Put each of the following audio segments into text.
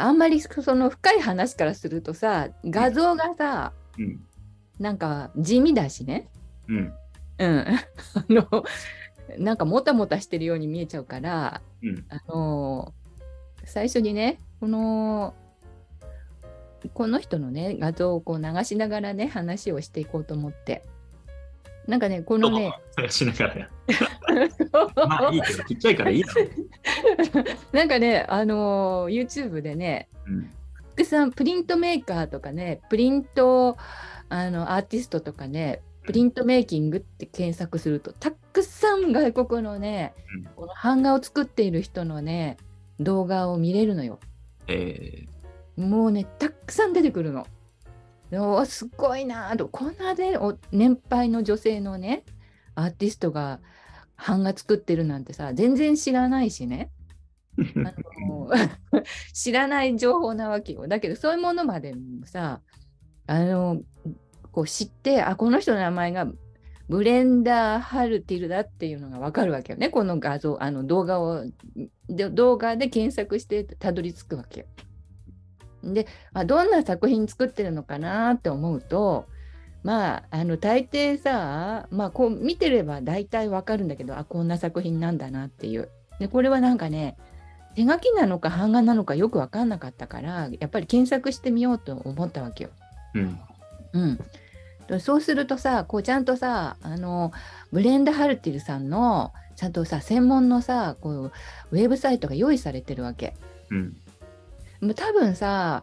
あんまりその深い話からするとさ画像がさ、うん。なんか地味だしね。うん。うん、あのなんかもたもたしてるように見えちゃうから、うん。あの最初にねこのこの人のね画像をこう流しながらね話をしていこうと思ってなんかねこのね探しながらや。まあいいけど、ちっちゃいからいいだろ。なんかねあの YouTube でねうん。たくさんプリントメーカーとかねプリントあのアーティストとかねプリントメイキングって検索するとたくさん外国のね、うんこの版画を作っている人のね動画を見れるのよ。えもうねたくさん出てくるの。おすごいなぁとこんなね年配の女性のねアーティストが版画作ってるなんてさ全然知らないしね。あの知らない情報なわけよ。だけどそういうものまでもさあのこう知ってあこの人の名前がブレンダー・ハルティルだっていうのが分かるわけよねこの画像あの動画を動画で検索してたどり着くわけよ。であどんな作品作ってるのかなって思うとまああの大抵さまあこう見てれば大体分かるんだけどあこんな作品なんだなっていう。でこれはなんかね手書きなのか版画なのかよく分かんなかったからやっぱり検索してみようと思ったわけよ。うん。うん、でそうするとさこうちゃんとさあのブレンダ・ハルティルさんのちゃんとさ専門のさこうウェブサイトが用意されてるわけ。うん。もう多分さ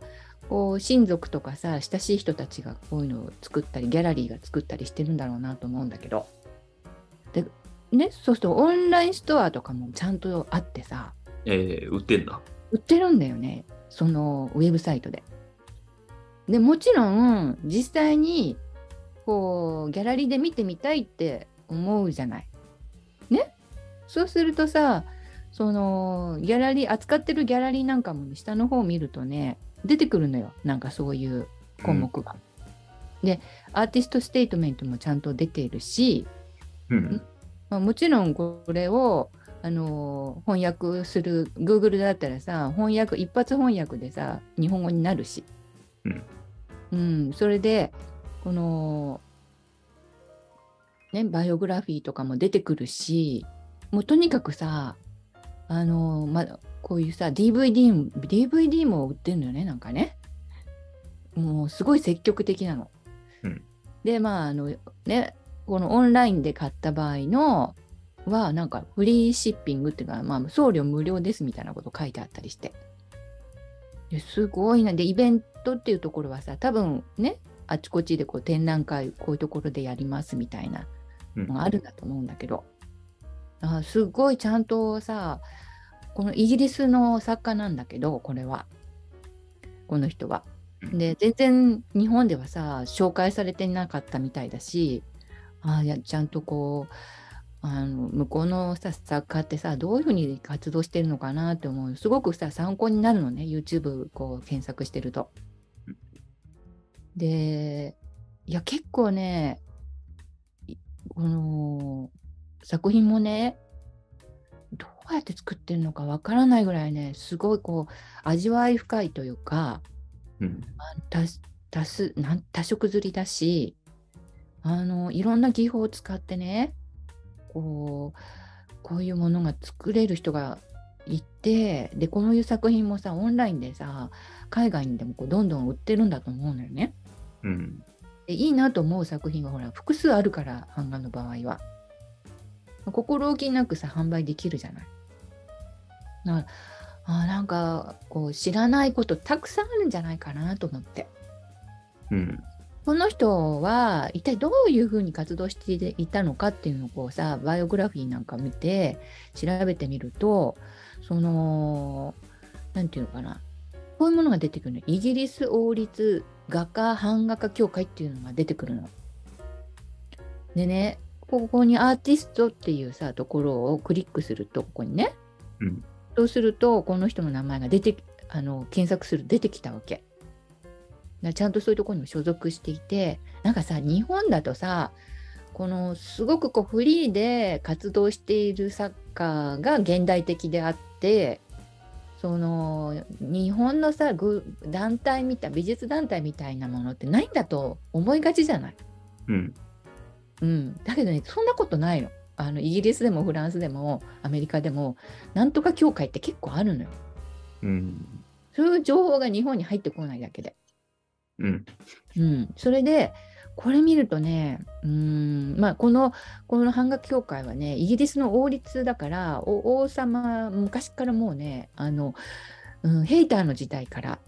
こう親族とかさ親しい人たちがこういうのを作ったりギャラリーが作ったりしてるんだろうなと思うんだけどでねそうするとオンラインストアとかもちゃんとあってさえー、売ってんだ。売ってるんだよねそのウェブサイトで。でもちろん実際にこうギャラリーで見てみたいって思うじゃない。ね？そうするとさそのギャラリー扱ってるギャラリーなんかも、ね、下の方を見るとね出てくるのよ。なんかそういう項目が。でアーティストステートメントもちゃんと出ているし、うん。まあ、もちろんこれをあの翻訳する Google だったらさ翻訳一発翻訳でさ日本語になるし、うん。うん。それでこの、ね、バイオグラフィーとかも出てくるしもうとにかくさあの、ま、こういうさ DVD, も DVD も売ってるのよねなんかね。もうすごい積極的なの。うん。でまああのねこのオンラインで買った場合のはなんかフリーシッピングっていうか、まあ、送料無料ですみたいなこと書いてあったりして。ですごいな。でイベントっていうところはさ多分ねあちこちでこう展覧会こういうところでやりますみたいなうん。のがあるんだと思うんだけど、あすごいちゃんとさこのイギリスの作家なんだけどこれはこの人は。で全然日本ではさ紹介されてなかったみたいだしあいやちゃんとこうあの向こうのさ作家ってさどういうふうに活動してるのかなって思うすごくさ参考になるのね YouTube こう検索してると。でいや結構ねいこの作品もねどうやって作ってるのかわからないぐらいねすごいこう味わい深いというかうん。多なん多色刷りだしあのいろんな技法を使ってねこうこういうものが作れる人がいてでこういう作品もさオンラインでさ海外にでもこうどんどん売ってるんだと思うのよね。うん。でいいなと思う作品はほら複数あるから版画の場合は心置きなくさ販売できるじゃない。だからあなんかこう知らないことたくさんあるんじゃないかなと思って。うん。この人は一体どういうふうに活動していたのかっていうのをこうさバイオグラフィーなんか見て調べてみるとその何て言うのかなこういうものが出てくるのイギリス王立画家版画家協会っていうのが出てくるの。でねここにアーティストっていうさところをクリックするとここにね、うんそうするとこの人の名前が出てあの検索すると出てきたわけ。だちゃんとそういうところにも所属していてなんかさ日本だとさこのすごくこうフリーで活動している作家が現代的であってそその日本のさぐ団体みたい美術団体みたいなものってないんだと思いがちじゃない？うん。うん、だけどねそんなことないの。あのイギリスでもフランスでもアメリカでもなんとか協会って結構あるのよ。うん。そういう情報が日本に入ってこないだけで。うん。うん、それでこれ見るとねうーんまあこのこの版画協会はねイギリスの王立だからお王様昔からもうねあの、うん、ヘイターの時代から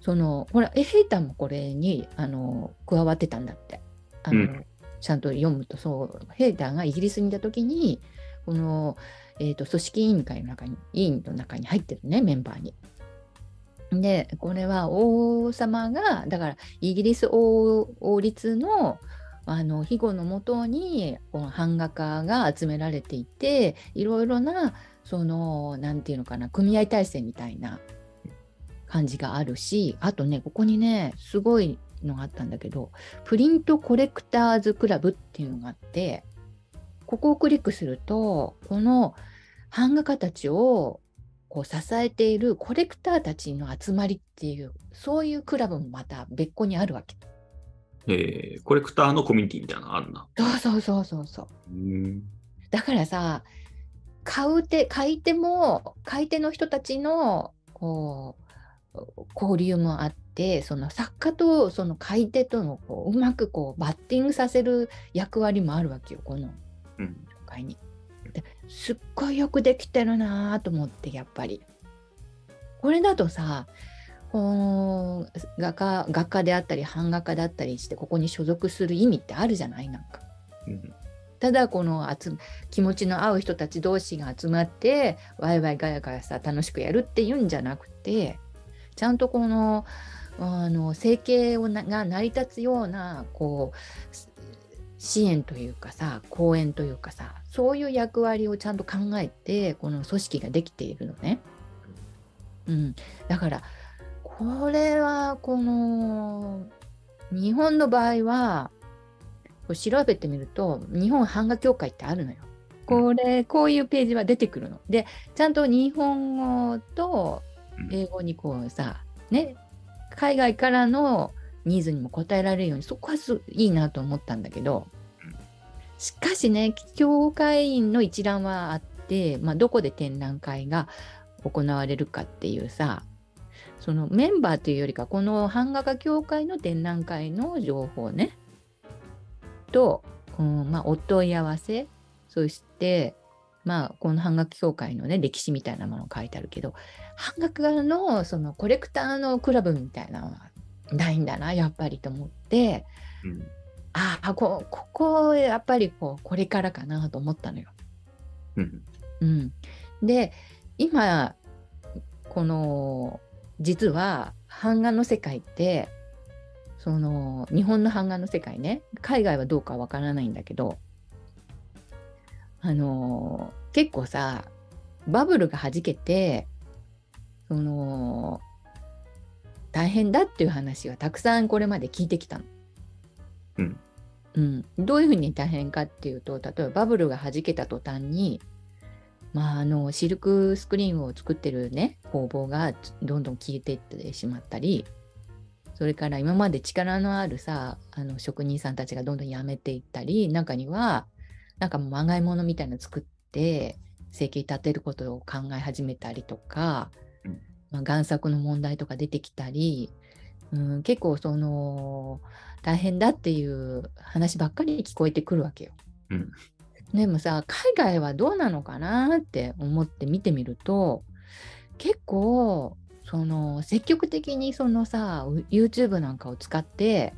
そのほらえヘイターもこれにあの加わってたんだってあの、うんちゃんと読むとそうヘイターがイギリスにいた時にこの、えー、と組織委員会の中に委員の中に入ってるねメンバーに。でこれは王様がだからイギリス王王立のあの庇護のもとにこの版画家が集められていていろいろなそのなんていうのかな組合体制みたいな感じがあるしあとねここにねすごいのがあったんだけどプリントコレクターズクラブっていうのがあってここをクリックするとこの版画家たちをこう支えているコレクターたちの集まりっていうそういうクラブもまた別個にあるわけ。えー、コレクターのコミュニティみたいなのあるな。そうそうそうそう。だからさ買う手買い手も買い手の人たちのこう交流もあってその作家とその買い手とのこううまくこうバッティングさせる役割もあるわけよこのうん。業界に。ですっごいよくできてるなと思ってやっぱり。これだとさこの画家画家であったり版画家だったりしてここに所属する意味ってあるじゃない？なんか。うん。ただこの集気持ちの合う人たち同士が集まってワイワイガヤガヤさ楽しくやるっていうんじゃなくてちゃんとこのあの生計をなが成り立つようなこう支援というかさ講演というかさそういう役割をちゃんと考えてこの組織ができているのね。うん、だからこれはこの日本の場合は調べてみると日本版画協会ってあるのよ。これこういうページは出てくるの。でちゃんと日本語と英語にこうさね海外からのニーズにも応えられるようにそこはいいなと思ったんだけどしかしね協会員の一覧はあって、まあ、どこで展覧会が行われるかっていうさそのメンバーというよりかこの版画家協会の展覧会の情報ねと、うんまあ、お問い合わせそしてまあこの版画協会のね歴史みたいなもの書いてあるけど版画家のそのコレクターのクラブみたいなのはないんだなやっぱりと思ってうん。ああこここやっぱりこうこれからかなと思ったのよ。うん。うん、で今この実は版画の世界ってその日本の版画の世界ね海外はどうかわからないんだけどあの結構さバブルがはじけてその大変だっていう話はたくさんこれまで聞いてきたの。うんうん、どういうふうに大変かっていうと例えばバブルがはじけた途端にまあ、あのシルクスクリーンを作ってるね工房がどんどん消えていってしまったりそれから今まで力のあるさあの職人さんたちがどんどん辞めていったり中にはなんかもうまがいものみたいなの作って生計立てることを考え始めたりとか、うんまあ、贋作の問題とか出てきたり、うん、結構その大変だっていう話ばっかり聞こえてくるわけよ。うんでもさ海外はどうなのかなって思って見てみると結構その積極的にそのさう YouTube なんかを使って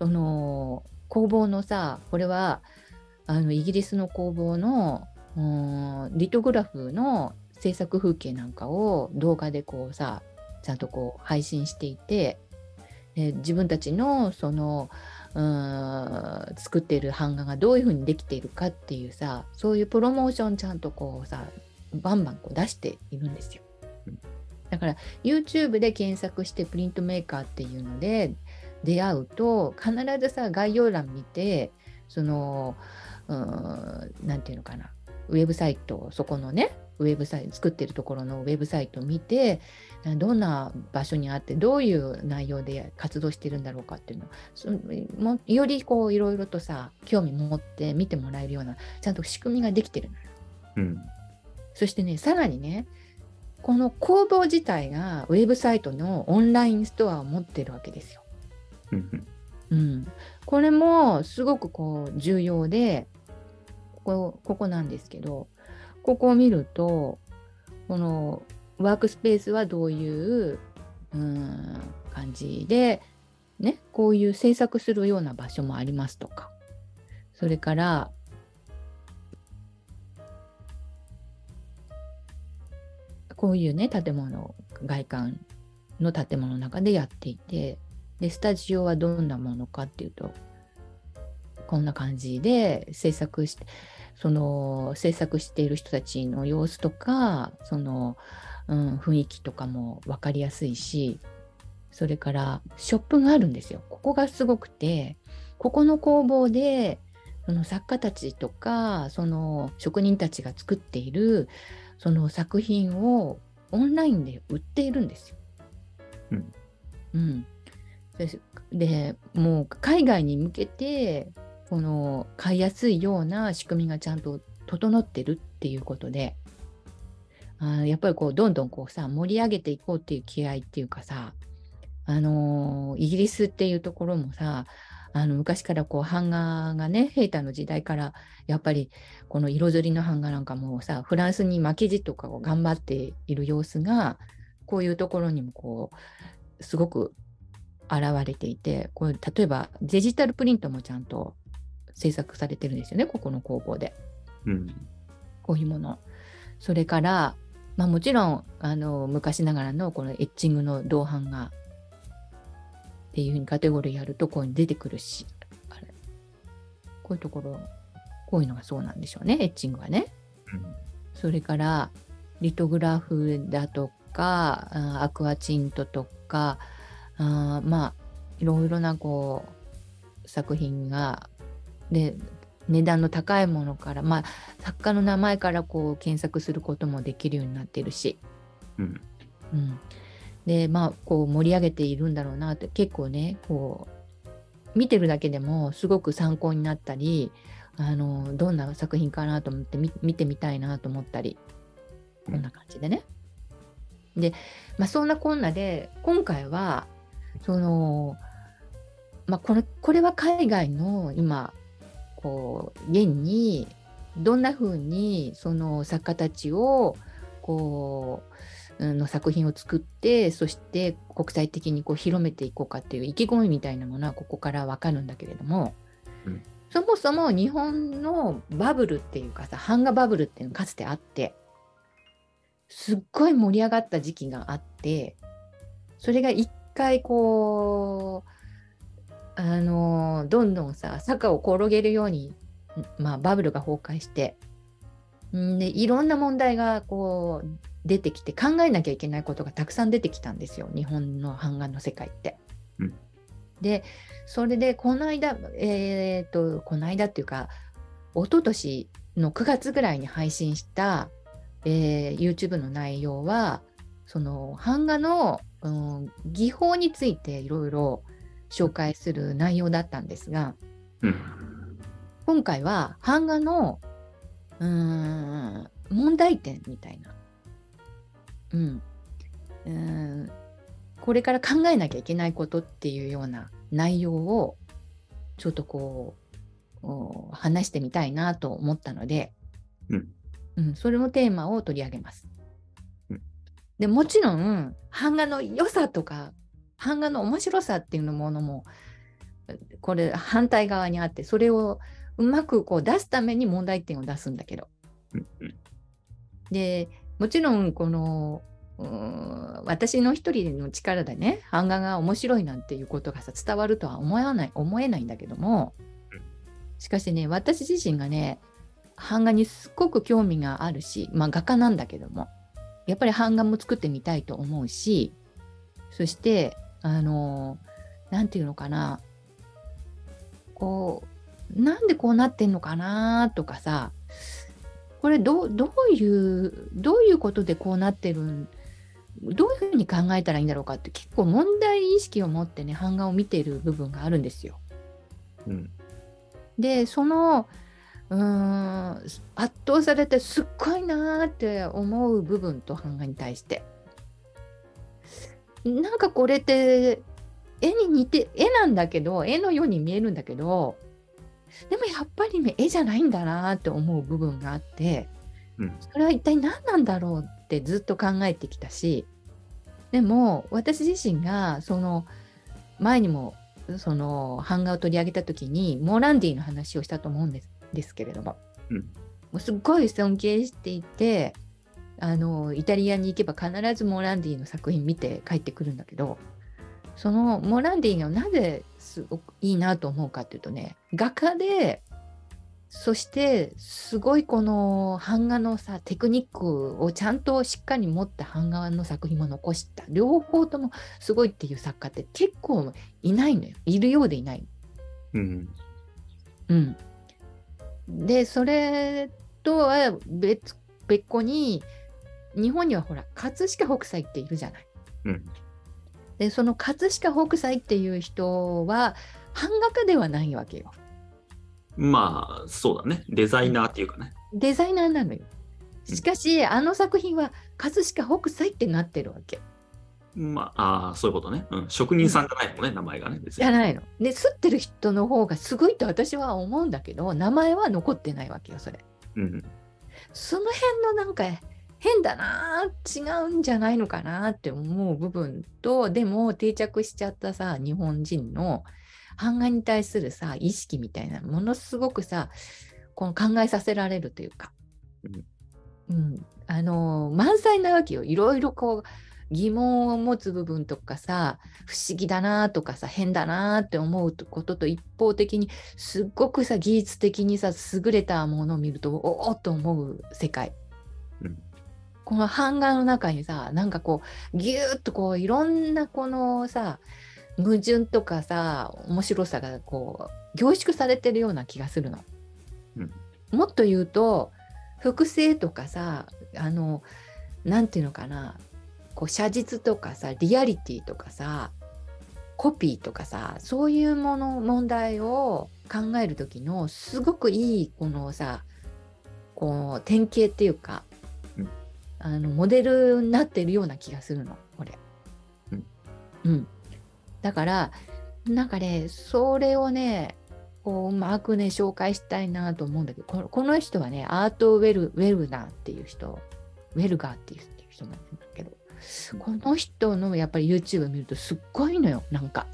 その工房のさこれはあのイギリスの工房のうんリトグラフの制作風景なんかを動画でこうさちゃんとこう配信していてで自分たちのそのうーん作っている版画がどういうふうにできているかっていうさそういうプロモーションちゃんとこうさバンバンこう出しているんですようん。だから YouTube で検索してプリントメーカーっていうので出会うと必ずさ概要欄見てそのうーんなんていうのかなウェブサイトそこのねウェブサイト作ってるところのウェブサイトを見てどんな場所にあってどういう内容で活動してるんだろうかっていうのそもよりこういろいろとさ興味持って見てもらえるようなちゃんと仕組みができてるのよ。うん。そしてねさらにねこの工房自体がウェブサイトのオンラインストアを持ってるわけですよ。うん。うん、これもすごくこう重要でここここなんですけどここを見るとこのワークスペースはどういううん感じで、ね、こういう制作するような場所もありますとか。それからこういうね建物外観の建物の中でやっていてでスタジオはどんなものかっていうとこんな感じで制作してその制作している人たちの様子とかその、うん、雰囲気とかも分かりやすいしそれからショップがあるんですよ。ここがすごくてここの工房でその作家たちとかその職人たちが作っているその作品をオンラインで売っているんですよ。うんうん、ででもう海外に向けてこの買いやすいような仕組みがちゃんと整ってるっていうことであやっぱりこうどんどんこうさ盛り上げていこうっていう気合っていうかさあのイギリスっていうところもさあの昔からこう版画がね平太の時代からやっぱりこの色づりの版画なんかもさフランスに負けじとかを頑張っている様子がこういうところにもこうすごく現れていてこれ例えばデジタルプリントもちゃんと制作されてるんですよねここの工房でうん。こういうもの。それから、まあ、もちろんあの昔ながらのこのエッチングの銅版画っていうふうにカテゴリーやるとこういうの出てくるしあれこういうところこういうのがそうなんでしょうねエッチングはね。うん。それからリトグラフだとかあアクアチントとかあまあいろいろなこう作品がで値段の高いものからまあ作家の名前からこう検索することもできるようになってるし、うん。うん、でまあこう盛り上げているんだろうなって結構ねこう見てるだけでもすごく参考になったりあのどんな作品かなと思って見見てみたいなと思ったりこんな感じでね。で、まあ、そんなこんなで今回はその、まあ、これこれは海外の今こう現にどんな風にその作家たちをこううんの作品を作ってそして国際的にこう広めていこうかっていう意気込みみたいなものはここから分かるんだけれども、うん。そもそも日本のバブルっていうかさ版画バブルっていうのがかつてあってすっごい盛り上がった時期があってそれが一回こうあのどんどんさ坂を転げるように、まあ、バブルが崩壊してんでいろんな問題がこう出てきて考えなきゃいけないことがたくさん出てきたんですよ日本の版画の世界って。うんでそれでこの間えっ、とこの間っていうか一昨年の9月ぐらいに配信した、えー YouTube の内容はその版画の、うん技法についていろいろ紹介する内容だったんですがうん。今回は版画のうーん問題点みたいな、うん、うーん。これから考えなきゃいけないことっていうような内容をちょっとこうお話してみたいなと思ったので、うん。うん、それのテーマを取り上げます。うん。でもちろん版画の良さとか版画の面白さっていうのものもこれ反対側にあってそれをうまくこう出すために問題点を出すんだけど。でもちろんこの私の一人の力でね版画が面白いなんていうことがさ伝わるとは思わない思えないんだけども。うん。しかしね私自身がね版画にすっごく興味があるしまあ画家なんだけどもやっぱり版画も作ってみたいと思うしそしてあのなんていうのかなこうなんでこうなってんのかなとかさこれどどういうどういうことでこうなってるんどういうふうに考えたらいいんだろうかって結構問題意識を持ってね版画を見ている部分があるんですよ。うん。でそのうーん圧倒されてすっごいなーって思う部分と版画に対してなんかこれって絵に似て絵なんだけど絵のように見えるんだけどでもやっぱりね絵じゃないんだなーって思う部分があってうん。それは一体何なんだろうってずっと考えてきたしでも私自身がその前にもその版画を取り上げた時にモーランディの話をしたと思うんですですけれども、うんもうすっごい尊敬していてあのイタリアに行けば必ずモーランディの作品見て帰ってくるんだけどそのモーランディがなぜすごくいいなと思うかっていうとね画家でそしてすごいこの版画のさテクニックをちゃんとしっかり持った版画の作品も残した両方ともすごいっていう作家って結構いないのよいるようでいない。うん。うん、でそれとは別別個に日本にはほら葛飾北斎っているじゃない。うん。でその葛飾北斎っていう人は版画家ではないわけよ。まあ、そうだね。デザイナーっていうかね。デザイナーなのよ。しかし、あの作品は葛飾北斎ってなってるわけ。まあ、ああ、そういうことね。うん。職人さんじゃないもんね、名前がね。じゃないの。で、吸ってる人の方がすごいと私は思うんだけど、名前は残ってないわけよ、それ。うん。その辺のなんか変だな違うんじゃないのかなって思う部分とでも定着しちゃったさ日本人の版画に対するさ意識みたいなものすごくさこの考えさせられるというか、うん、あの満載なわけよ。いろいろこう疑問を持つ部分とかさ不思議だなとかさ変だなって思うことと一方的にすっごくさ技術的にさ優れたものを見るとおおっと思う世界。うんこの版画の中にさなんかこうぎゅーっとこういろんなこのさ矛盾とかさ面白さがこう凝縮されてるような気がするの。うんもっと言うと複製とかさあのなんていうのかなこう写実とかさリアリティとかさコピーとかさそういうもの問題を考える時のすごくいいこのさこう典型っていうか、うんあのモデルになってるような気がするのこれ。うんうん、だからなんかねそれをねこううまくね紹介したいなと思うんだけどこのこの人はねアート・ウェルウェルナーっていう人ウェルガーっていう人なんだけどこの人のやっぱり YouTube 見るとすっごいのよなんか。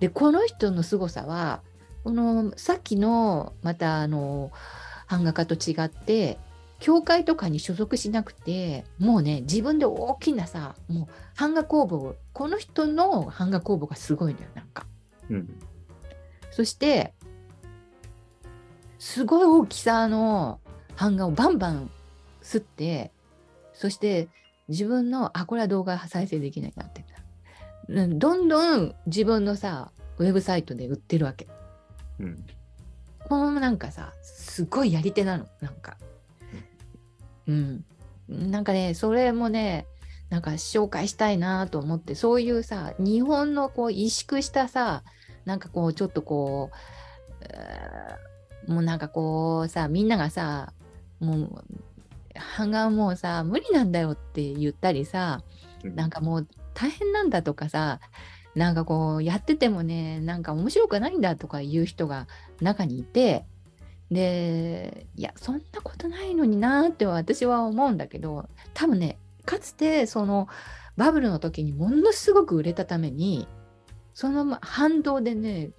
でこの人の凄さはこのさっきのまたあの版画家と違って教会とかに所属しなくてもうね自分で大きなさもう版画工房この人の版画工房がすごいのよなんか。うん。そしてすごい大きさの版画をバンバン吸ってそして自分のあこれは動画再生できないなってうんどんどん自分のさウェブサイトで売ってるわけ。うん。このなんかさすごいやり手なのなんか。うん。なんかねそれもねなんか紹介したいなと思ってそういうさ日本のこう萎縮したさなんかこうちょっとこうもうなんかこうさみんながさもう版画はもうさ無理なんだよって言ったりさなんかもう大変なんだとかさなんかこうやっててもねなんか面白くないんだとか言う人が中にいてでいやそんなことないのになって私は思うんだけど多分ねかつてそのバブルの時にものすごく売れたためにその反動でね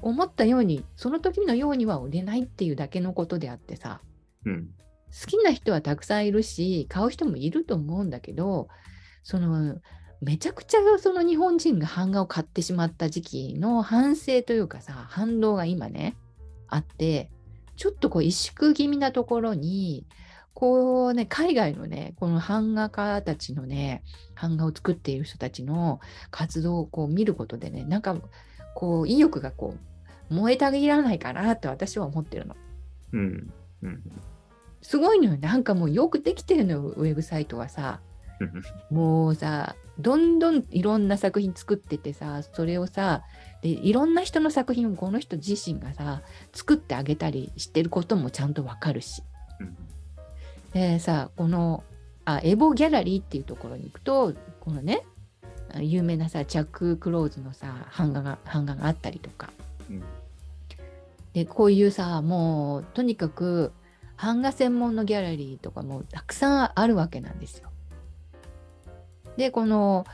思ったようにその時のようには売れないっていうだけのことであってさうん。好きな人はたくさんいるし買う人もいると思うんだけどそのめちゃくちゃその日本人が版画を買ってしまった時期の反省というかさ反動が今ねあってちょっとこう萎縮気味なところにこうね海外のねこの版画家たちのね版画を作っている人たちの活動をこう見ることでねなんかこう意欲がこう燃えたぎらないかなって私は思ってるの。うん。うん。すごいのよ。なんかもうよくできてるのよ、ウェブサイトはさ。もうさ、どんどんいろんな作品作っててさ、それをさ、でいろんな人の作品をこの人自身がさ、作ってあげたりしてることもちゃんとわかるし。でさ、このあエボギャラリーっていうところに行くと、このね、有名なさ、チャック・クローズのさ、版画が版画があったりとか。うんで、こういうさ、もうとにかく版画専門のギャラリーとかもたくさんあるわけなんですよ。で、この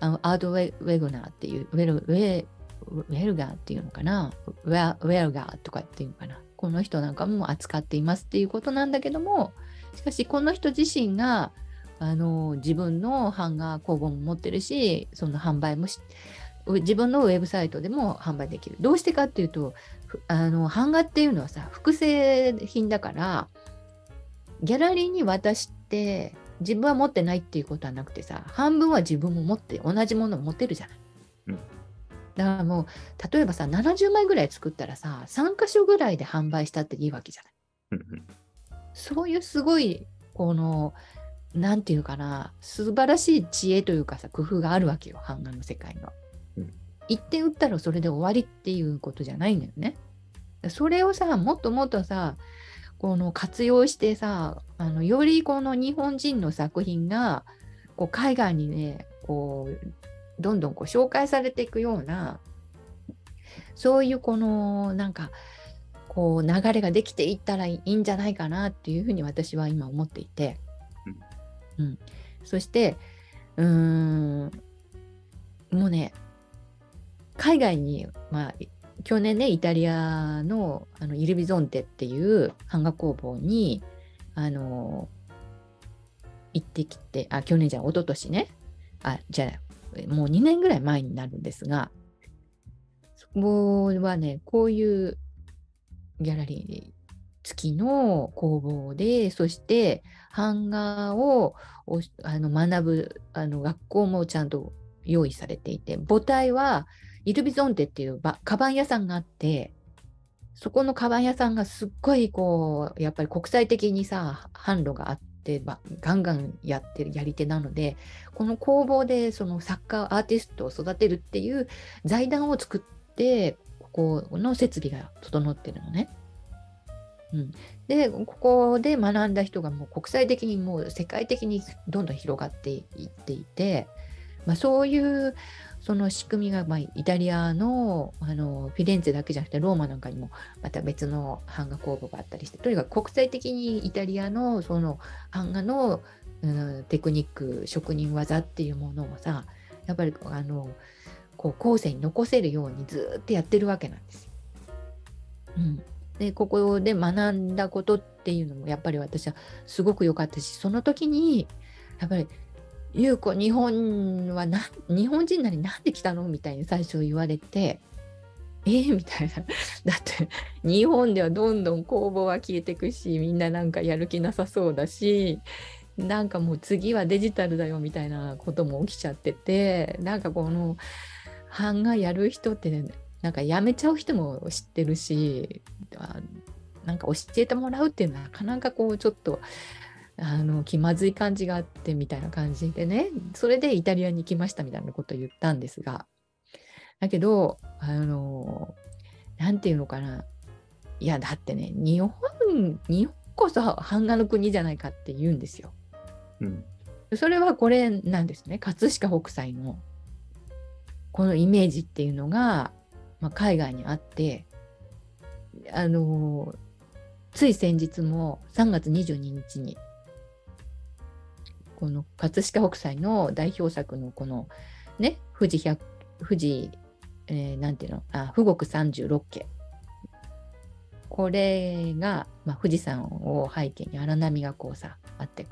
あのアートウェ・ウェグナーっていう、ウェルウェウェルガーっていうのかな、ウェウェルガーとかっていうのかな、この人なんかも扱っていますっていうことなんだけども、しかしこの人自身があの自分の版画工房も持ってるし、その販売もし自分のウェブサイトでも販売できる。どうしてかっていうと、あの版画っていうのはさ、複製品だから、ギャラリーに渡して、自分は持ってないっていうことはなくてさ、半分は自分も持って、同じものを持ってるじゃない。うんだからもう、例えばさ、70枚ぐらい作ったらさ、3箇所ぐらいで販売したっていいわけじゃない。うんそういうすごい、この、なんていうかな、素晴らしい知恵というかさ、工夫があるわけよ、版画の世界には。うん一点打ったらそれで終わりっていうことじゃないんだよね。それをさ、もっともっとさ、この活用してさ、あのよりこの日本人の作品がこう海外にね、こうどんどんこう紹介されていくような、そういうこのなんか、こう流れができていったらいいんじゃないかなっていうふうに私は今思っていて、うん。そしてうーんもうね海外に、まあ、去年ねイタリアのあのイルビゾンテっていう版画工房にあの行ってきてあ去年じゃない一昨年ね。あじゃあもう2年ぐらい前になるんですがそこはねこういうギャラリー付きの工房でそして版画をあの学ぶあの学校もちゃんと用意されていて母体はイルビゾンテっていうばカバン屋さんがあってそこのカバン屋さんがすっごいこうやっぱり国際的にさ販路があってばガンガンやってるやり手なのでこの工房でその作家アーティストを育てるっていう財団を作ってここの設備が整ってるのね。うん、でここで学んだ人がもう国際的にもう世界的にどんどん広がっていっていて、まあ、そういうその仕組みが、まあ、イタリアのあのフィレンツェだけじゃなくてローマなんかにもまた別の版画工房があったりしてとにかく国際的にイタリアのその版画の、うん、テクニック職人技っていうものをさやっぱりあのこう後世に残せるようにずっとやってるわけなんです。うん、でここで学んだことっていうのもやっぱり私はすごく良かったしその時にやっぱり「優子日本はな日本人なりなんで来たの?」みたいに最初言われて「えー、みたいな だって日本ではどんどん工房は消えてくしみんななんかやる気なさそうだしなんかもう次はデジタルだよみたいなことも起きちゃっててなんかこの版画やる人って、ね、なんかやめちゃう人も知ってるしあなんか教えてもらうっていうのはなかなかこうちょっとあの気まずい感じがあってみたいな感じでねそれでイタリアに行きましたみたいなことを言ったんですがだけどあのなんていうのかな。いやだってね日本日本こそ版画の国じゃないかって言うんですよ。うん。それはこれなんですね。葛飾北斎のこのイメージっていうのが、まあ、海外にあってあのつい先日も3月22日にこの葛飾北斎の代表作のこのね富士百富士、えーなんていうの？あ富国36家。これが、まあ、富士山を背景に荒波がこうさあって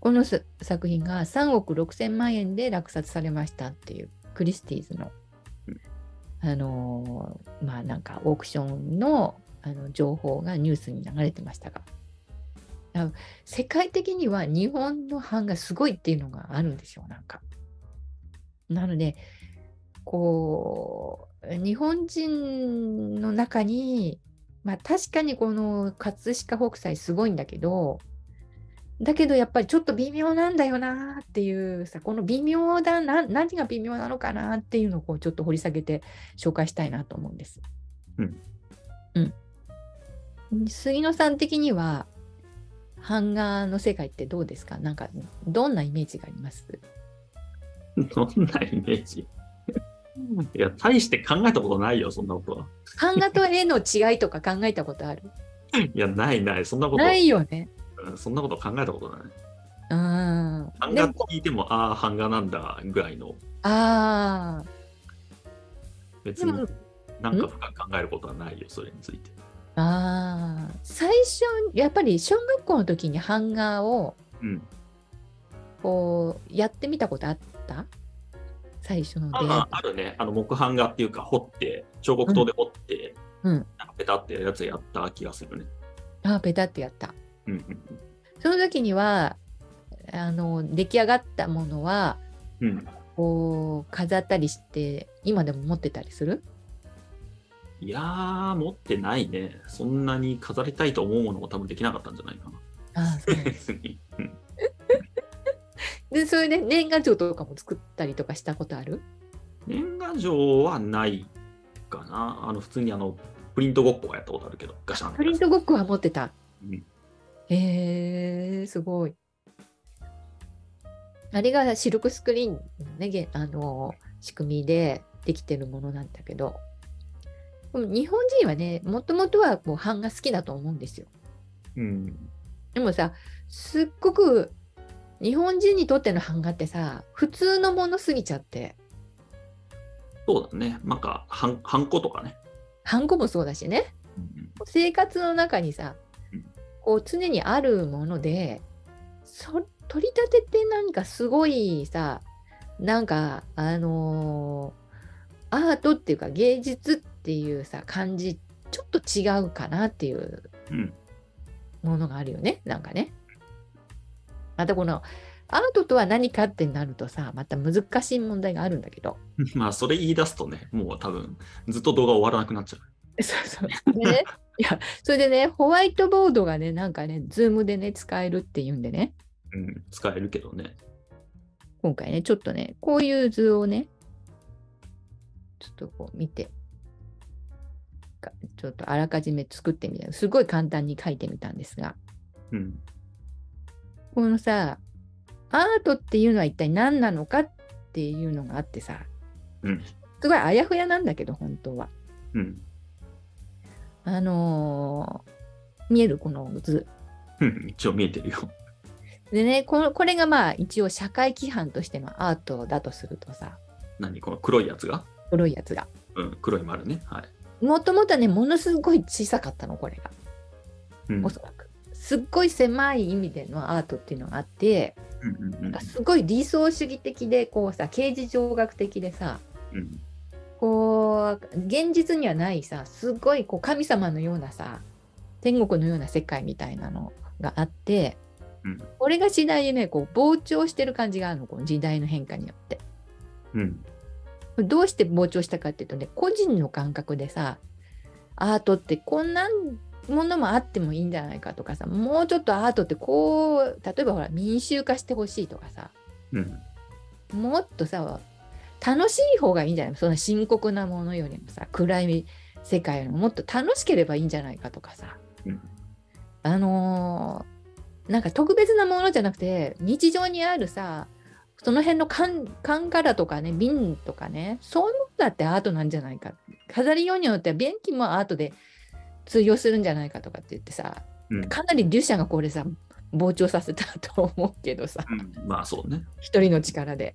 このす作品が3億6千万円で落札されましたっていうクリスティーズの、あのーまあなんかオークションのあの情報がニュースに流れてましたがあ世界的には日本の版がすごいっていうのがあるんですよなんか。なのでこう日本人の中にまあ確かにこの葛飾北斎すごいんだけど、だけどやっぱりちょっと微妙なんだよなっていうさ、この微妙だな、何が微妙なのかなっていうのをこうちょっと掘り下げて紹介したいなと思うんです。うん。うん。杉野さん的には、版画の世界ってどうですか？なんか、どんなイメージがあります？どんなイメージ？いや、大して考えたことないよ、そんなことは。版画と絵の違いとか考えたことある？いや、ないない、そんなこと、ないよね。うんそんなこと考えたことない。うん。版画って聞いても、ああ、版画なんだぐらいの、ああ。別になんか深く考えることはないよ、それについて。ああ、最初、やっぱり小学校の時に版画をうん。こうやってみたことあった？最初の出会いああ、あるね。あの、木版画っていうか、彫って、彫刻刀で彫って、うんなんかペタってやつやった気がするね。ああ、ペタってやった。うんうんその時には、あの、出来上がったものは、うん。うん。こう、飾ったりして、今でも持ってたりする？いやー、持ってないね。そんなに飾りたいと思うものも多分できなかったんじゃないかな。ああ、そうなんだ別に。うんで、それで年賀状とかも作ったりとかしたことある？年賀状はないかな。あの、普通にあの、プリントごっこはやったことあるけど、ガシャンプリントごっこは持ってた。うんへえ、すごい。あれがシルクスクリーンのね、げあの仕組みでできてるものなんだけど、日本人はね、もともとはこう版が好きだと思うんですよ。うん。でもさ、すっごく日本人にとっての版画ってさ、普通のものすぎちゃって、そうだね。なんか、はん、はんことかね。ハンコもそうだしね、うん生活の中にさうん、こう常にあるもので、そ取り立ててなんかすごいさ、なんかあのーアートっていうか芸術っていうさ感じちょっと違うかなっていううん。ものがあるよねなんかね。またこのアートとは何かってなるとさまた難しい問題があるんだけど まあ、それ言い出すとね、もう多分、ずっと動画終わらなくなっちゃう。そうそう。でね、いや、それでね、ホワイトボードがね、なんかね、ズームでね、使えるっていうんでね、うん、使えるけどね。今回ね、ちょっとね、こういう図をね、ちょっとこう見て、かちょっとあらかじめ作ってみた。すごい簡単に書いてみたんですが、うん。このさ、アートっていうのは一体何なのかっていうのがあってさ、うん。すごいあやふやなんだけど、本当は。うん。あのー見える？この図。うん。一応見えてるよ。でねこの、これがまあ一応社会規範としてのアートだとするとさ、何？この黒いやつが？黒いやつが。うん、黒い丸ね。はい。もともとね、ものすごい小さかったの、これが。うん。おそらく。すっごい狭い意味でのアートっていうのがあって、うんうんうんすごい理想主義的で、こうさ、刑事上学的でさ、うん。こう、現実にはないさ、すごいこう神様のようなさ、天国のような世界みたいなのがあって、うんこれが次第でね、こう膨張してる感じがあるの、この時代の変化によって。うん。どうして膨張したかっていうとね、個人の感覚でさ、アートってこんなものもあってもいいんじゃないかとかさ、もうちょっとアートってこう、例えばほら民衆化してほしいとかさ、うん。もっとさ、楽しい方がいいんじゃない？そんな深刻なものよりもさ、暗い世界よりももっと楽しければいいんじゃないかとかさ、うん。あのーなんか特別なものじゃなくて、日常にあるさ、その辺の缶缶からとかね、瓶とかね、そういうのだってアートなんじゃないか。飾りようによっては便器もアートで通用するんじゃないかとかって言ってさ、うん。かなりデュシャがこれさ、膨張させたと思うけどさ。うんまあそうね。一人の力で。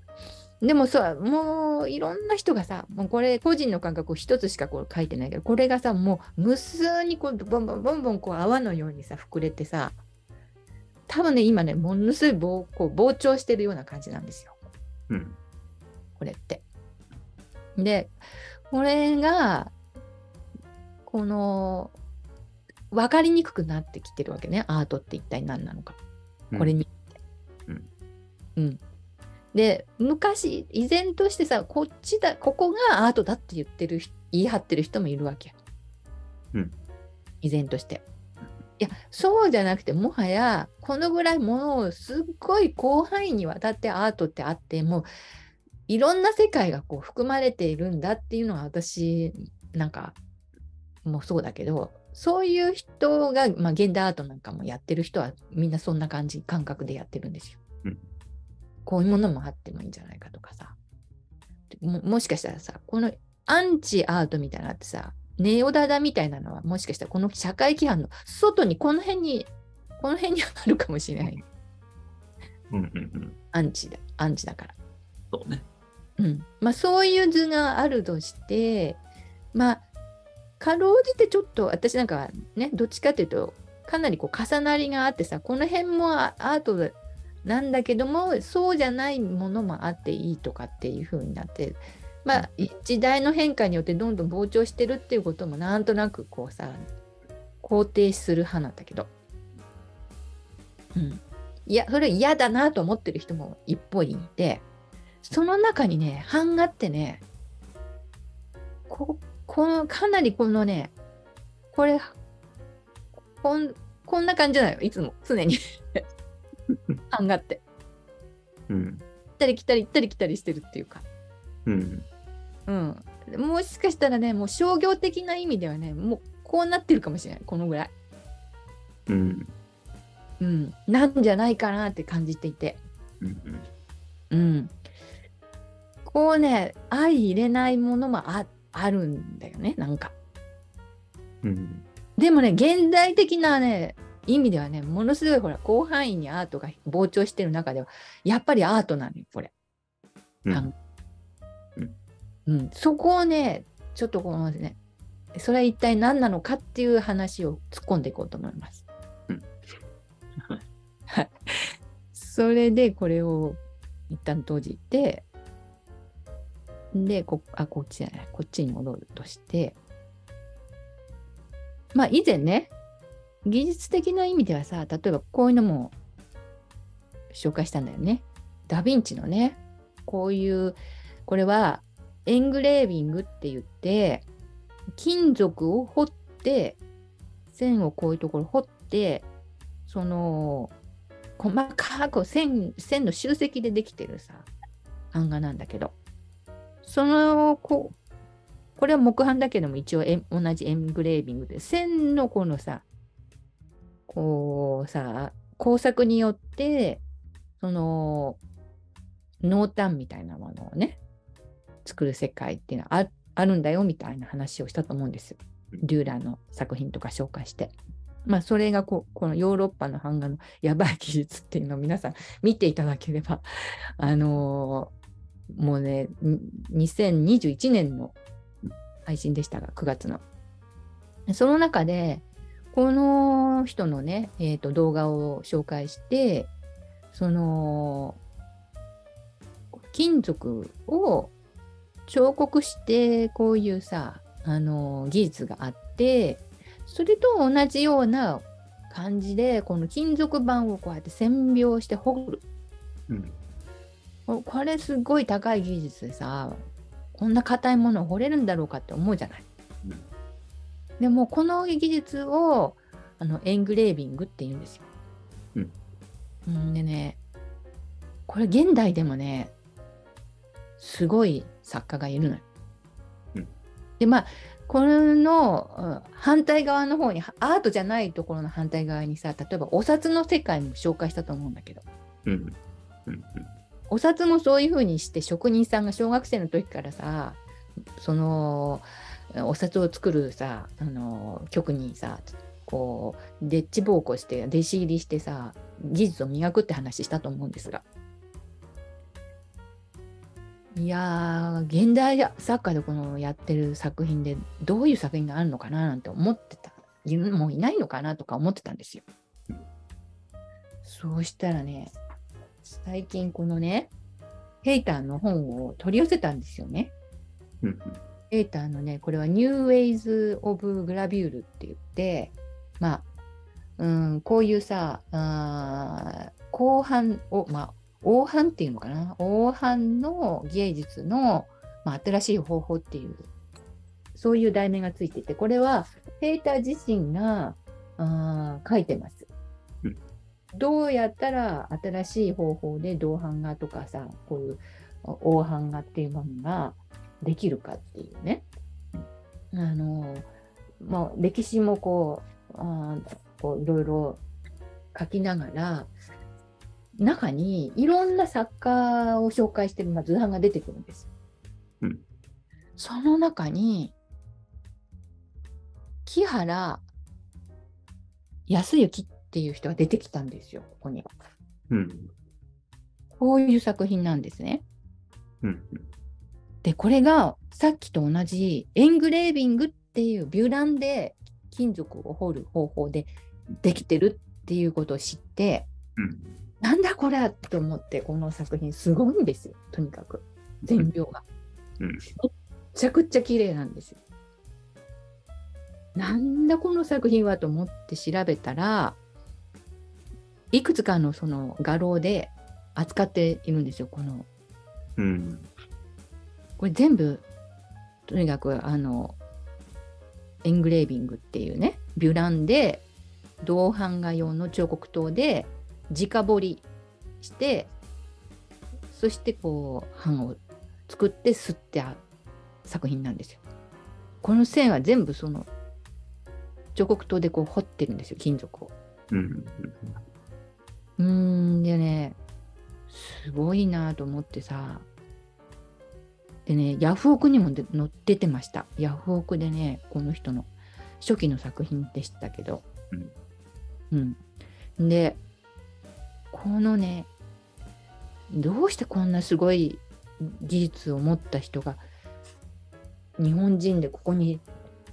でもさ、もういろんな人がさ、もうこれ個人の感覚を一つしかこう書いてないけど、これがさ、もう無数にこうボンボンボンボンこう泡のようにさ、膨れてさ、多分ね、今ね、ものすごい膨こう膨張してるような感じなんですよ、うん。これって。で、これが、この、分かりにくくなってきてるわけね、アートって一体何なのか。これに。うんうん。で、昔、依然としてさ、こっちだ、ここがアートだって言ってる人、言い張ってる人もいるわけ。うん依然として。いやそうじゃなくてもはやこのぐらいものをすっごい広範囲にわたってアートってあってもういろんな世界がこう含まれているんだっていうのは私なんかもうそうだけどそういう人が、まあ、現代アートなんかもやってる人はみんなそんな感じ感覚でやってるんですよ。うんこういうものもあってもいいんじゃないかとかさももしかしたらさこのアンチアートみたいなのってさネオダダみたいなのはもしかしたらこの社会規範の外にこの辺にこの辺にあるかもしれないうんうんうん。アンチだアンチだから。そうね。うんまあ、そういう図があるとしてまあかろうじてちょっと私なんかはねどっちかっていうとかなりこう重なりがあってさこの辺もアアートなんだけどもそうじゃないものもあっていいとかっていう風になってまあい時代の変化によってどんどん膨張してるっていうこともなんとなくこうさ肯定する派なんだけど、うん、いやそれ嫌だなと思ってる人も一方にいてその中にね版画ってねここのかなりこのねこれこんこんな感じなのよいつも。常に。版画って。うん。行ったり来たり行ったり来たりしてるっていうかうん。うん。もしかしたらねもう商業的な意味ではねもうこうなってるかもしれない。このぐらい。うん。うん。なんじゃないかなって感じていて。うん。うん。こうね相入れないものもああるんだよねなんか。うん。でもね現代的なね意味ではねものすごいほら広範囲にアートが膨張してる中ではやっぱりアートなのよこれ、うんうん、そこをねちょっとこのねそれは一体何なのかっていう話を突っ込んでいこうと思います。うんはいそれでこれを一旦閉じてでこあこっちじゃないこっちに戻るとしてまあ以前ね技術的な意味ではさ例えばこういうのも紹介したんだよね。ダヴィンチのねこういうこれはエングレービングって言って金属を彫って線をこういうところ彫ってその細かく線線の集積でできてるさ版画なんだけど。そのここれは木版だけども一応同じエングレービングで線のこのさこうさ工作によってその濃淡みたいなものをね作る世界っていうのはああるんだよみたいな話をしたと思うんですよ。デューラーの作品とか紹介して。まあそれがこのヨーロッパの版画のやばい技術っていうのを皆さん見ていただければ あのーもうねに2021年の配信でしたが9月の。その中でこの人のね、えー、と動画を紹介してその金属を彫刻してこういうさあの技術があってそれと同じような感じでこの金属板をこうやって線描して彫るうん。ここれすごい高い技術でさこんな硬いものを彫れるんだろうかって思うじゃない。うんでもこの技術をあのエングレービングって言うんですよ。うんうんでねこれ現代でもねすごい作家がいるのよ。うんでまあこのうん反対側の方にアートじゃないところの反対側にさ例えばお札の世界も紹介したと思うんだけどうん。うん。お札もそういう風にして職人さんが小学生の時からさそのお札を作るさあの局にさこうデッチ奉公して弟子入りしてさ技術を磨くって話したと思うんですがいや現代作家でこのやってる作品でどういう作品があるのかななんて思ってたもういないのかなとか思ってたんですよ。そうしたらね最近このねヘイターの本を取り寄せたんですよね。ヘイターのね、これは New Ways of Gravure って言って、まあ、うん、こういうさ、あ後半を、まあ、黄版っていうのかな、黄版の芸術の、まあ、新しい方法っていうそういう題名がついてて、これはペーター自身があー書いてます。うんどうやったら新しい方法で銅版画とかさ、こういう大版画っていうものができるかっていうね。あのまあ、歴史もこうあーこういろいろ書きながら中にいろんな作家を紹介してる、まあ、図版が出てくるんです。うんその中に木原康之っていう人が出てきたんですよ、ここに。うん。こういう作品なんですね。うん。で、これがさっきと同じエングレービングっていうビュランで金属を彫る方法でできてるっていうことを知って、うん。なんだこれと思って、この作品すごいんですよ、とにかく。全描が。うんめっちゃくちゃ綺麗なんですよ。なんだこの作品はと思って調べたら、いくつかのその画廊で扱っているんですよ、このうん。これ全部とにかくあのエングレービングっていうねビュランで銅版画用の彫刻刀で直彫りしてそしてこう版を作って刷ってある作品なんですよ。この線は全部その彫刻刀でこう彫ってるんですよ金属を。うん。んでねすごいなと思ってさでねヤフオクにもで載っててましたヤフオクでねこの人の初期の作品でしたけどうん、でこのねどうしてこんなすごい技術を持った人が日本人でここに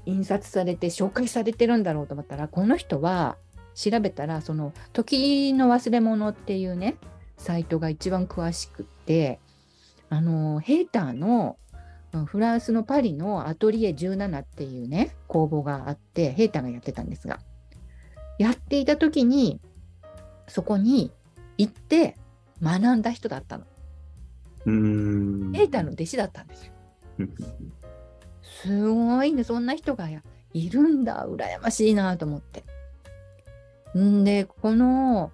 印刷されて紹介されてるんだろうと思ったらこの人は調べたらその「時の忘れ物」っていうねサイトが一番詳しくってあのヘーターのフランスのパリのアトリエ17っていうね工房があってヘーターがやってたんですがやっていた時にそこに行って学んだ人だったの。うん。ヘーターの弟子だったんですよ。うん。すごいね。そんな人がいるんだ。羨ましいなと思って。んでこの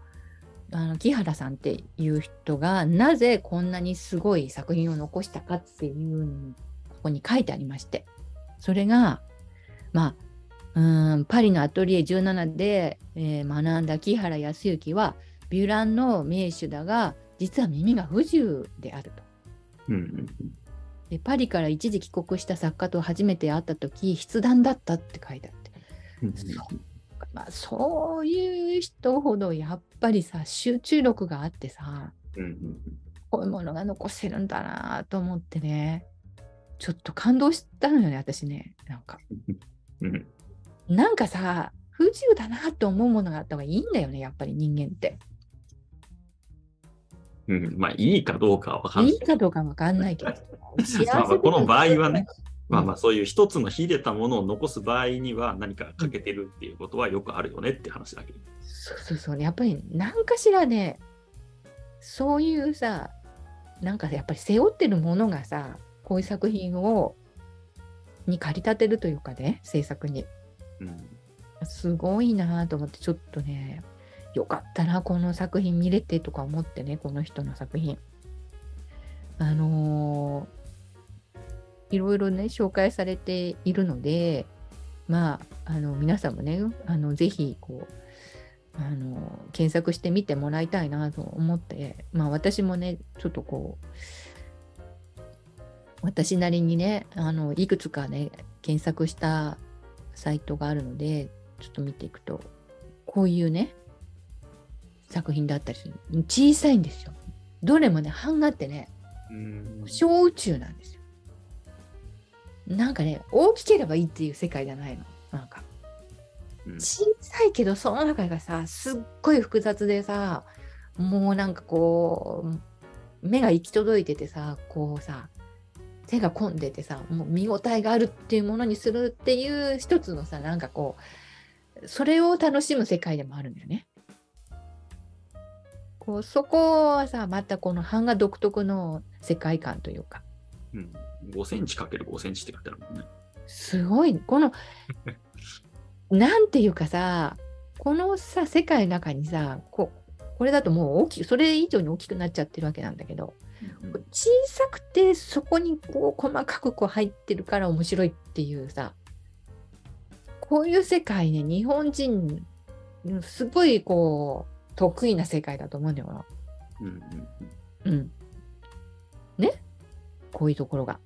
あの木原さんっていう人がなぜこんなにすごい作品を残したかっていうここに書いてありまして。それがまあうーんパリのアトリエ17で、えー学んだ木原康之はビュランの名手だが実は耳が不自由であると。うん。でパリから一時帰国した作家と初めて会った時筆談だったって書いてあって、うん。まあ、そういう人ほどやっぱりさ集中力があってさうん。こういうものが残せるんだなと思ってねちょっと感動したのよね私ねなんかうん。なんかさ不自由だなと思うものがあった方がいいんだよねやっぱり人間ってうん。まあ、いいかどうかはわかんないいい。かどうかわかんないけど まあまあこの場合はね、まあうんまあそういう一つの秀でたものを残す場合には何か欠けてるっていうことはよくあるよねって話だけど。そうそうそうやっぱり何かしらねそういうさなんかやっぱり背負ってるものがさこういう作品をに駆り立てるというかね制作にうん。すごいなと思ってちょっとねよかったなこの作品見れてとか思ってねこの人の作品。あのーいろいろね紹介されているのでまああの皆さんもねあのぜひこうあの検索してみてもらいたいなと思ってまあ私もねちょっとこう私なりにねあのいくつかね検索したサイトがあるのでちょっと見ていくとこういうね作品だったりする小さいんですよ。どれもね版画ってねうん。小宇宙なんですよ。なんかね大きければいいっていう世界じゃないの。なんか。うん。小さいけどその中がさすっごい複雑でさもうなんかこう目が行き届いててさこうさ手が込んでてさもう見応えがあるっていうものにするっていう一つのさなんかこうそれを楽しむ世界でもあるんだよね。こうそこはさまたこの版画独特の世界観というか。うん、5センチかける5センチって書いてあるもんね。すごい、この、なんていうかさ、このさ、世界の中にさ、ここれだともう大きく、それ以上に大きくなっちゃってるわけなんだけど、小さくてそこにこう細かくこう入ってるから面白いっていうさ、こういう世界ね、日本人、すごいこう、得意な世界だと思うんだよな。うんうんうん。ね？こういうところが。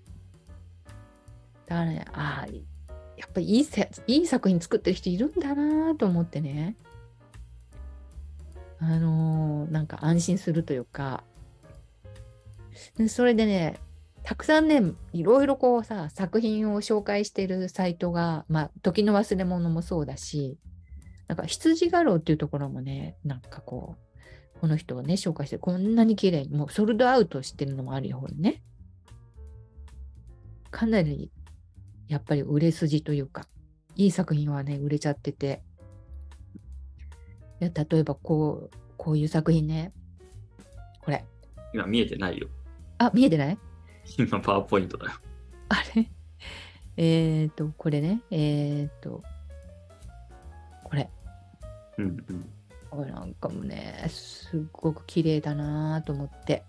だからね、ああ、やっぱりいいせいい作品作ってる人いるんだなと思ってね。あのーなんか安心するというか。でそれでね、たくさんね、いろいろこうさ、作品を紹介してるサイトが、まあ、時の忘れ物もそうだし、なんか羊画廊っていうところもね、なんかこう、この人をね、紹介して、こんなに綺麗に、もうソールドアウトしてるのもあるよ、ね。かなり、やっぱり売れ筋というか、いい作品はね、売れちゃってて。いや例えば、こう、こういう作品ね。これ。今見えてないよ。あ、見えてない？今パワーポイントだよ。あれ？えっ、と、これね。えっ、と、これ。うんうん。これなんかもね、すっごく綺麗だなと思って。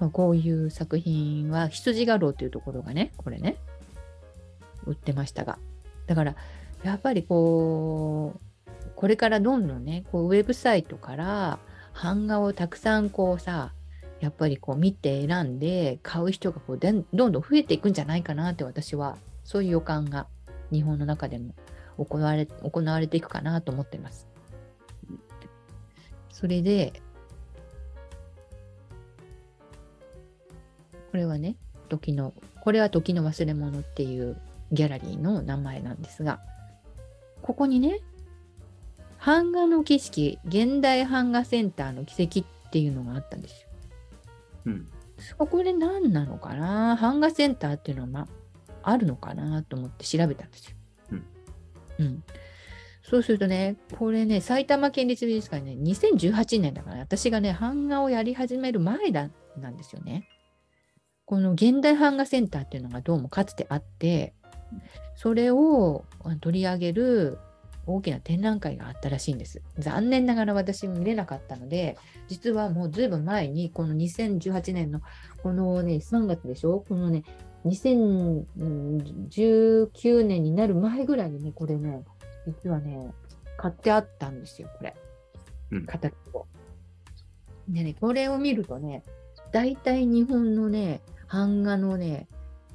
まあこういう作品は羊画廊というところがね、これね、売ってましたが。だから、やっぱりこう、これからどんどんね、こうウェブサイトから版画をたくさんこうさ、やっぱりこう見て選んで買う人がこうどんどん増えていくんじゃないかなって私はそういう予感が日本の中でも行われ行われていくかなと思っています。それで、これはね、時の、これは時の忘れ物っていうギャラリーの名前なんですが、ここにね、版画の景色、現代版画センターの奇跡っていうのがあったんですよ。うん。そこで何なのかな？版画センターっていうのは、まあ、あるのかなと思って調べたんですよ。うん。そうするとね、これね、埼玉県立美術館ね、2018年だから、私がね、版画をやり始める前だなんですよね。この現代版画センターっていうのがどうもかつてあって、それを取り上げる大きな展覧会があったらしいんです。残念ながら私見れなかったので、実はもうずいぶん前に、この2018年のこのね、3月でしょ？このね、2019年になる前ぐらいにね、これね、実はね、買ってあったんですよ、これ。うん形を。でね、これを見るとね、大体日本のね、版画のね、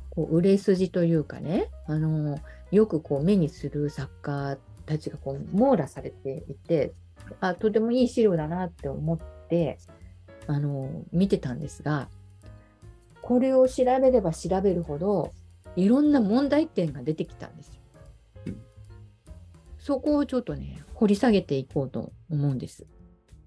こう売れ筋というかね、あのよくこう目にする作家たちがこう網羅されていて、あ、とてもいい資料だなって思って、あの見てたんですが、これを調べれば調べるほど、いろんな問題点が出てきたんですようん。そこをちょっとね、掘り下げていこうと思うんです。